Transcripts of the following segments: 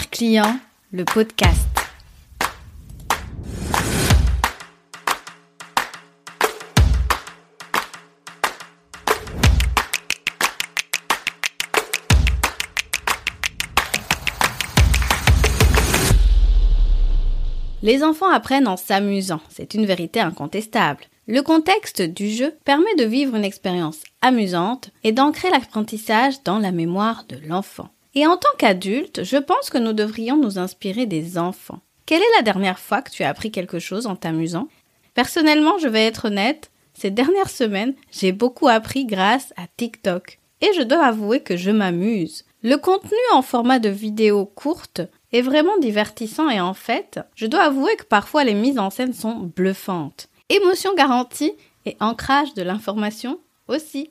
Client, le podcast. Les enfants apprennent en s'amusant, c'est une vérité incontestable. Le contexte du jeu permet de vivre une expérience amusante et d'ancrer l'apprentissage dans la mémoire de l'enfant. Et en tant qu'adulte, je pense que nous devrions nous inspirer des enfants. Quelle est la dernière fois que tu as appris quelque chose en t'amusant? Personnellement, je vais être honnête, ces dernières semaines, j'ai beaucoup appris grâce à TikTok. Et je dois avouer que je m'amuse. Le contenu en format de vidéo courte est vraiment divertissant et en fait, je dois avouer que parfois les mises en scène sont bluffantes. Émotion garantie et ancrage de l'information aussi.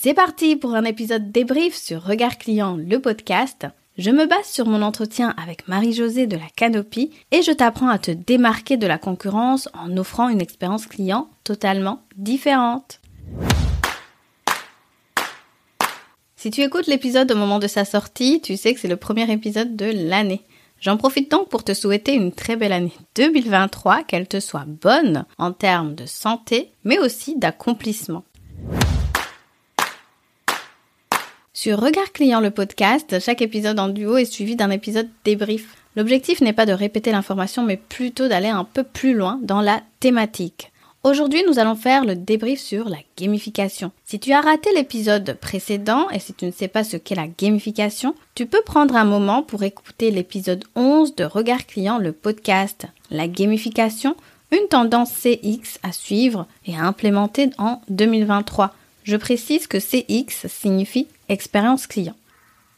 C'est parti pour un épisode débrief sur Regard Client, le podcast. Je me base sur mon entretien avec Marie-Josée de la Canopie et je t'apprends à te démarquer de la concurrence en offrant une expérience client totalement différente. Si tu écoutes l'épisode au moment de sa sortie, tu sais que c'est le premier épisode de l'année. J'en profite donc pour te souhaiter une très belle année 2023, qu'elle te soit bonne en termes de santé, mais aussi d'accomplissement. Sur Regard Client le podcast, chaque épisode en duo est suivi d'un épisode débrief. L'objectif n'est pas de répéter l'information mais plutôt d'aller un peu plus loin dans la thématique. Aujourd'hui, nous allons faire le débrief sur la gamification. Si tu as raté l'épisode précédent et si tu ne sais pas ce qu'est la gamification, tu peux prendre un moment pour écouter l'épisode 11 de Regard Client, le podcast. La gamification, une tendance CX à suivre et à implémenter en 2023. Je précise que CX signifie expérience client.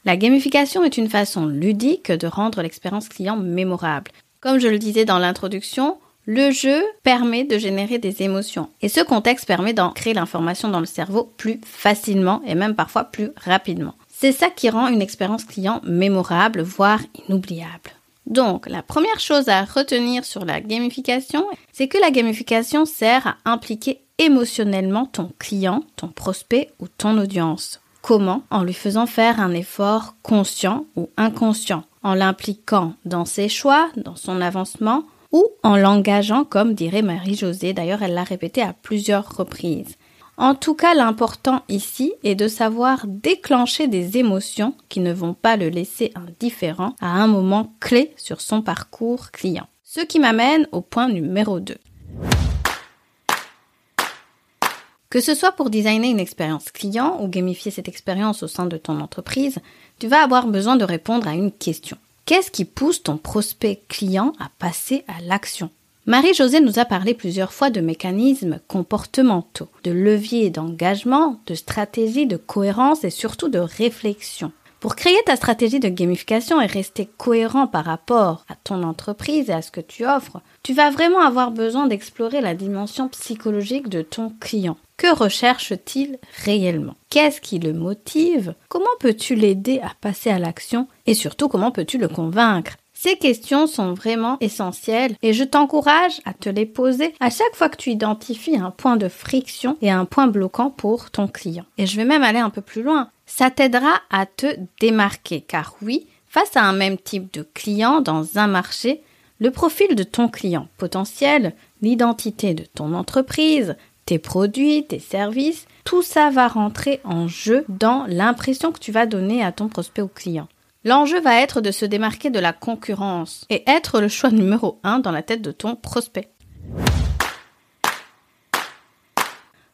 La gamification est une façon ludique de rendre l'expérience client mémorable. Comme je le disais dans l'introduction, le jeu permet de générer des émotions et ce contexte permet d'ancrer l'information dans le cerveau plus facilement et même parfois plus rapidement. C'est ça qui rend une expérience client mémorable, voire inoubliable. Donc, la première chose à retenir sur la gamification, c'est que la gamification sert à impliquer émotionnellement ton client, ton prospect ou ton audience. Comment En lui faisant faire un effort conscient ou inconscient, en l'impliquant dans ses choix, dans son avancement, ou en l'engageant comme dirait Marie-Josée. D'ailleurs, elle l'a répété à plusieurs reprises. En tout cas, l'important ici est de savoir déclencher des émotions qui ne vont pas le laisser indifférent à un moment clé sur son parcours client. Ce qui m'amène au point numéro 2. Que ce soit pour designer une expérience client ou gamifier cette expérience au sein de ton entreprise, tu vas avoir besoin de répondre à une question. Qu'est-ce qui pousse ton prospect client à passer à l'action? Marie-Josée nous a parlé plusieurs fois de mécanismes comportementaux, de leviers d'engagement, de stratégies de cohérence et surtout de réflexion. Pour créer ta stratégie de gamification et rester cohérent par rapport à ton entreprise et à ce que tu offres, tu vas vraiment avoir besoin d'explorer la dimension psychologique de ton client. Que recherche-t-il réellement? Qu'est-ce qui le motive? Comment peux-tu l'aider à passer à l'action? Et surtout, comment peux-tu le convaincre? Ces questions sont vraiment essentielles et je t'encourage à te les poser à chaque fois que tu identifies un point de friction et un point bloquant pour ton client. Et je vais même aller un peu plus loin. Ça t'aidera à te démarquer car oui, face à un même type de client dans un marché, le profil de ton client potentiel, l'identité de ton entreprise, tes produits, tes services, tout ça va rentrer en jeu dans l'impression que tu vas donner à ton prospect ou client. L'enjeu va être de se démarquer de la concurrence et être le choix numéro un dans la tête de ton prospect.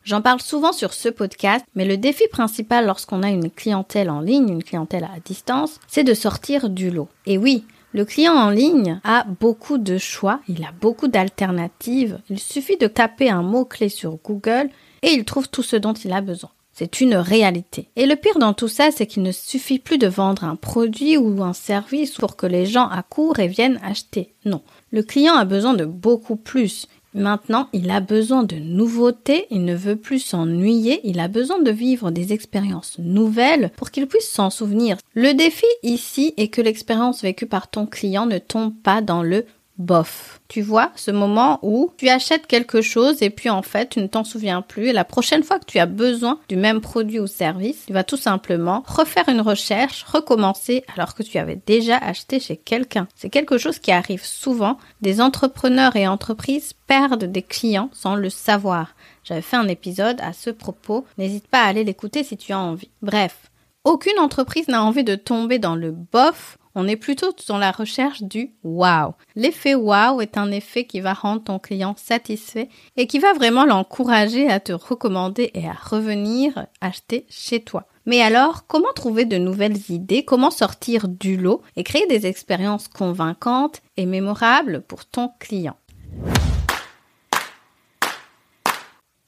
J'en parle souvent sur ce podcast, mais le défi principal lorsqu'on a une clientèle en ligne, une clientèle à distance, c'est de sortir du lot. Et oui, le client en ligne a beaucoup de choix, il a beaucoup d'alternatives. Il suffit de taper un mot-clé sur Google et il trouve tout ce dont il a besoin. C'est une réalité. Et le pire dans tout ça, c'est qu'il ne suffit plus de vendre un produit ou un service pour que les gens accourent et viennent acheter. Non. Le client a besoin de beaucoup plus. Maintenant, il a besoin de nouveautés, il ne veut plus s'ennuyer, il a besoin de vivre des expériences nouvelles pour qu'il puisse s'en souvenir. Le défi ici est que l'expérience vécue par ton client ne tombe pas dans le bof. Tu vois, ce moment où tu achètes quelque chose et puis en fait, tu ne t'en souviens plus et la prochaine fois que tu as besoin du même produit ou service, tu vas tout simplement refaire une recherche, recommencer alors que tu avais déjà acheté chez quelqu'un. C'est quelque chose qui arrive souvent. Des entrepreneurs et entreprises perdent des clients sans le savoir. J'avais fait un épisode à ce propos. N'hésite pas à aller l'écouter si tu as envie. Bref, aucune entreprise n'a envie de tomber dans le bof on est plutôt dans la recherche du wow. L'effet wow est un effet qui va rendre ton client satisfait et qui va vraiment l'encourager à te recommander et à revenir acheter chez toi. Mais alors, comment trouver de nouvelles idées, comment sortir du lot et créer des expériences convaincantes et mémorables pour ton client?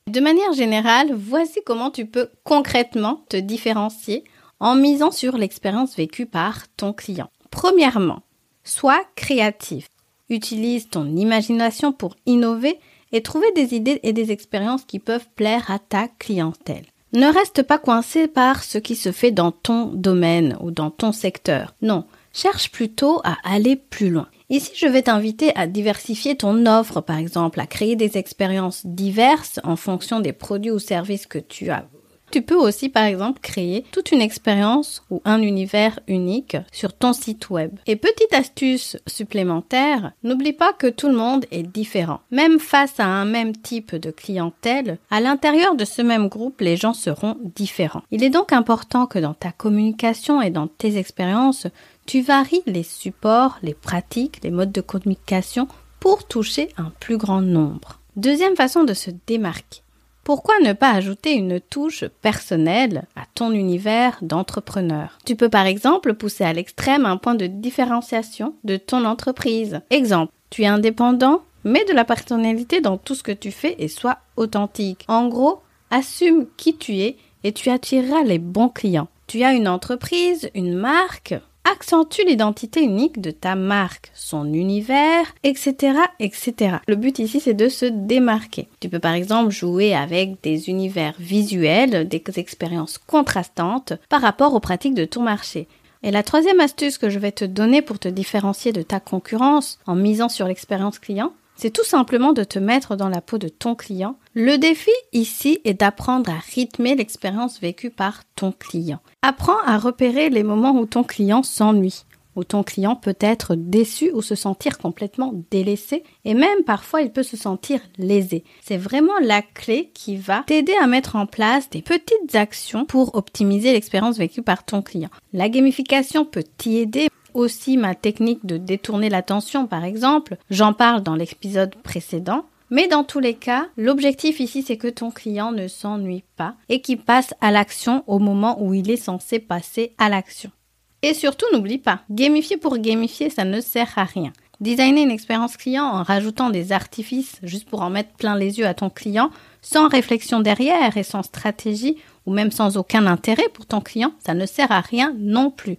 De manière générale, voici comment tu peux concrètement te différencier en misant sur l'expérience vécue par ton client. Premièrement, sois créatif. Utilise ton imagination pour innover et trouver des idées et des expériences qui peuvent plaire à ta clientèle. Ne reste pas coincé par ce qui se fait dans ton domaine ou dans ton secteur. Non, cherche plutôt à aller plus loin. Ici, je vais t'inviter à diversifier ton offre, par exemple, à créer des expériences diverses en fonction des produits ou services que tu as tu peux aussi, par exemple, créer toute une expérience ou un univers unique sur ton site web. Et petite astuce supplémentaire, n'oublie pas que tout le monde est différent. Même face à un même type de clientèle, à l'intérieur de ce même groupe, les gens seront différents. Il est donc important que dans ta communication et dans tes expériences, tu varies les supports, les pratiques, les modes de communication pour toucher un plus grand nombre. Deuxième façon de se démarquer pourquoi ne pas ajouter une touche personnelle à ton univers d'entrepreneur? Tu peux par exemple pousser à l'extrême un point de différenciation de ton entreprise. Exemple, tu es indépendant, mets de la personnalité dans tout ce que tu fais et sois authentique. En gros, assume qui tu es et tu attireras les bons clients. Tu as une entreprise, une marque, accentue l'identité unique de ta marque, son univers, etc., etc. Le but ici, c'est de se démarquer. Tu peux par exemple jouer avec des univers visuels, des expériences contrastantes par rapport aux pratiques de ton marché. Et la troisième astuce que je vais te donner pour te différencier de ta concurrence en misant sur l'expérience client, c'est tout simplement de te mettre dans la peau de ton client. Le défi ici est d'apprendre à rythmer l'expérience vécue par ton client. Apprends à repérer les moments où ton client s'ennuie où ton client peut être déçu ou se sentir complètement délaissé et même parfois il peut se sentir lésé. C'est vraiment la clé qui va t'aider à mettre en place des petites actions pour optimiser l'expérience vécue par ton client. La gamification peut t'y aider aussi ma technique de détourner l'attention par exemple, j'en parle dans l'épisode précédent. Mais dans tous les cas, l'objectif ici, c'est que ton client ne s'ennuie pas et qu'il passe à l'action au moment où il est censé passer à l'action. Et surtout, n'oublie pas, gamifier pour gamifier, ça ne sert à rien. Designer une expérience client en rajoutant des artifices juste pour en mettre plein les yeux à ton client, sans réflexion derrière et sans stratégie, ou même sans aucun intérêt pour ton client, ça ne sert à rien non plus.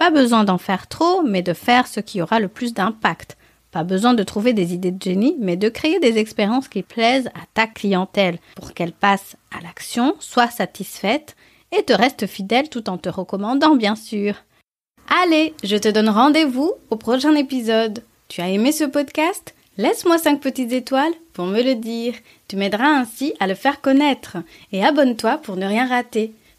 Pas besoin d'en faire trop, mais de faire ce qui aura le plus d'impact. Pas besoin de trouver des idées de génie, mais de créer des expériences qui plaisent à ta clientèle pour qu'elle passe à l'action, soit satisfaite et te reste fidèle tout en te recommandant, bien sûr. Allez, je te donne rendez-vous au prochain épisode. Tu as aimé ce podcast? Laisse-moi 5 petites étoiles pour me le dire. Tu m'aideras ainsi à le faire connaître. Et abonne-toi pour ne rien rater.